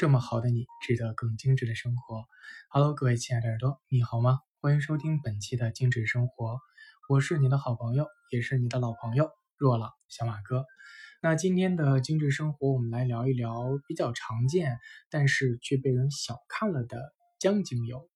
这么好的你，值得更精致的生活。Hello，各位亲爱的耳朵，你好吗？欢迎收听本期的精致生活，我是你的好朋友，也是你的老朋友若朗小马哥。那今天的精致生活，我们来聊一聊比较常见，但是却被人小看了的姜精油。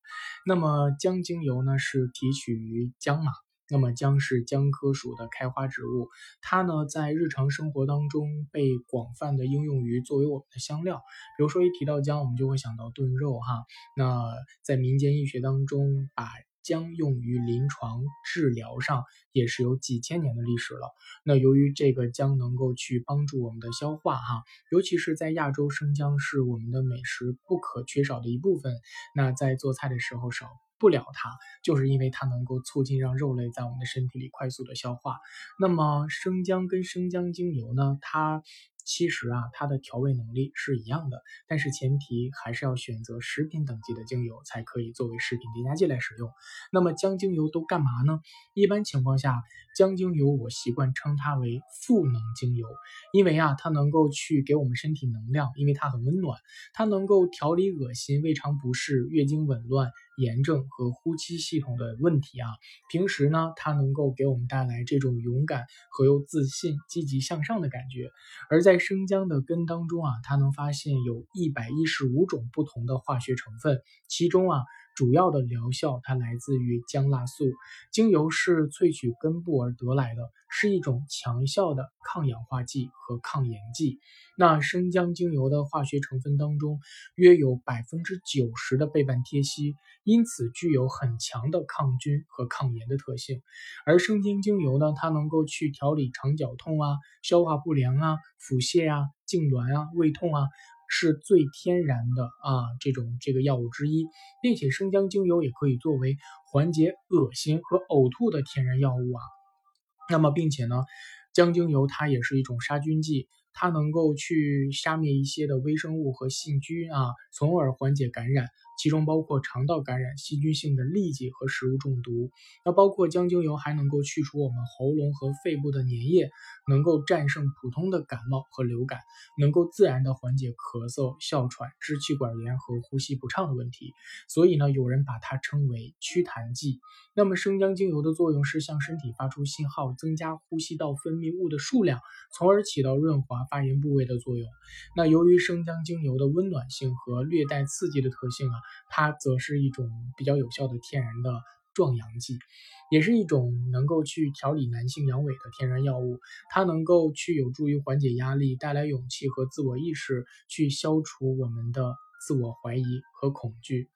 那么姜精油呢，是提取于姜嘛？那么姜是姜科属的开花植物，它呢在日常生活当中被广泛的应用于作为我们的香料。比如说一提到姜，我们就会想到炖肉哈。那在民间医学当中，把姜用于临床治疗上也是有几千年的历史了。那由于这个姜能够去帮助我们的消化哈，尤其是在亚洲，生姜是我们的美食不可缺少的一部分。那在做菜的时候少。不了它，就是因为它能够促进让肉类在我们的身体里快速的消化。那么生姜跟生姜精油呢，它。其实啊，它的调味能力是一样的，但是前提还是要选择食品等级的精油才可以作为食品添加剂来使用。那么姜精油都干嘛呢？一般情况下，姜精油我习惯称它为赋能精油，因为啊，它能够去给我们身体能量，因为它很温暖，它能够调理恶心、胃肠不适、月经紊乱、炎症和呼吸系统的问题啊。平时呢，它能够给我们带来这种勇敢和又自信、积极向上的感觉，而在生姜的根当中啊，它能发现有一百一十五种不同的化学成分，其中啊，主要的疗效它来自于姜辣素。精油是萃取根部而得来的，是一种强效的抗氧化剂和抗炎剂。那生姜精油的化学成分当中，约有百分之九十的倍半萜烯，因此具有很强的抗菌和抗炎的特性。而生姜精油呢，它能够去调理肠绞痛啊、消化不良啊、腹泻啊、痉挛啊、胃痛啊，是最天然的啊这种这个药物之一，并且生姜精油也可以作为缓解恶心和呕吐的天然药物啊。那么，并且呢，姜精油它也是一种杀菌剂。它能够去杀灭一些的微生物和细菌啊，从而缓解感染。其中包括肠道感染、细菌性的痢疾和食物中毒。那包括姜精油还能够去除我们喉咙和肺部的粘液，能够战胜普通的感冒和流感，能够自然的缓解咳嗽、哮喘、支气管炎和呼吸不畅的问题。所以呢，有人把它称为祛痰剂。那么生姜精油的作用是向身体发出信号，增加呼吸道分泌物的数量，从而起到润滑发炎部位的作用。那由于生姜精油的温暖性和略带刺激的特性啊。它则是一种比较有效的天然的壮阳剂，也是一种能够去调理男性阳痿的天然药物。它能够去有助于缓解压力，带来勇气和自我意识，去消除我们的自我怀疑和恐惧。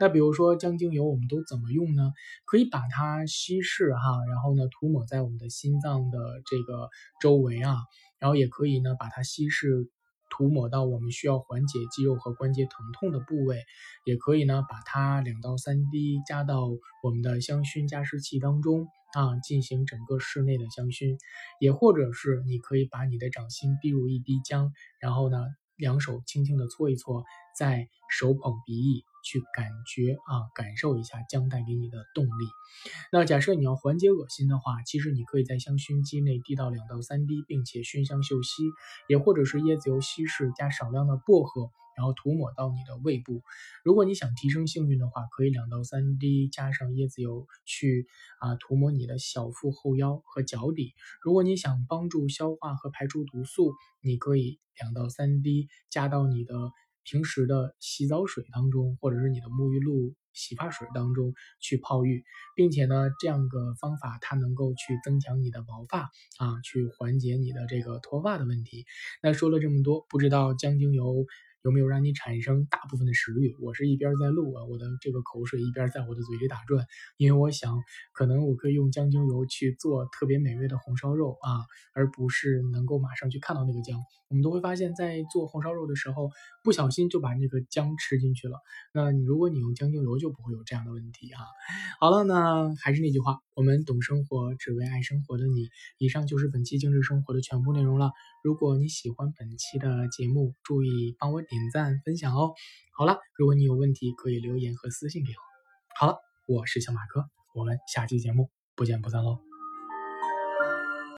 那比如说姜精油，我们都怎么用呢？可以把它稀释哈，然后呢涂抹在我们的心脏的这个周围啊，然后也可以呢把它稀释。涂抹到我们需要缓解肌肉和关节疼痛的部位，也可以呢，把它两到三滴加到我们的香薰加湿器当中啊，进行整个室内的香薰。也或者是你可以把你的掌心滴入一滴姜，然后呢，两手轻轻的搓一搓，再手捧鼻翼。去感觉啊，感受一下姜带给你的动力。那假设你要缓解恶心的话，其实你可以在香薰机内滴到两到三滴，并且熏香嗅吸，也或者是椰子油稀释加少量的薄荷，然后涂抹到你的胃部。如果你想提升幸运的话，可以两到三滴加上椰子油去啊涂抹你的小腹后腰和脚底。如果你想帮助消化和排出毒素，你可以两到三滴加到你的。平时的洗澡水当中，或者是你的沐浴露、洗发水当中去泡浴，并且呢，这样的方法它能够去增强你的毛发啊，去缓解你的这个脱发的问题。那说了这么多，不知道姜精油。有没有让你产生大部分的食欲？我是一边在录啊，我的这个口水一边在我的嘴里打转，因为我想，可能我可以用姜精油去做特别美味的红烧肉啊，而不是能够马上去看到那个姜。我们都会发现，在做红烧肉的时候，不小心就把那个姜吃进去了。那你如果你用姜精油，就不会有这样的问题哈。好了，那还是那句话，我们懂生活，只为爱生活的你。以上就是本期精致生活的全部内容了。如果你喜欢本期的节目，注意帮我点赞分享哦。好了，如果你有问题，可以留言和私信给我。好了，我是小马哥，我们下期节目不见不散喽。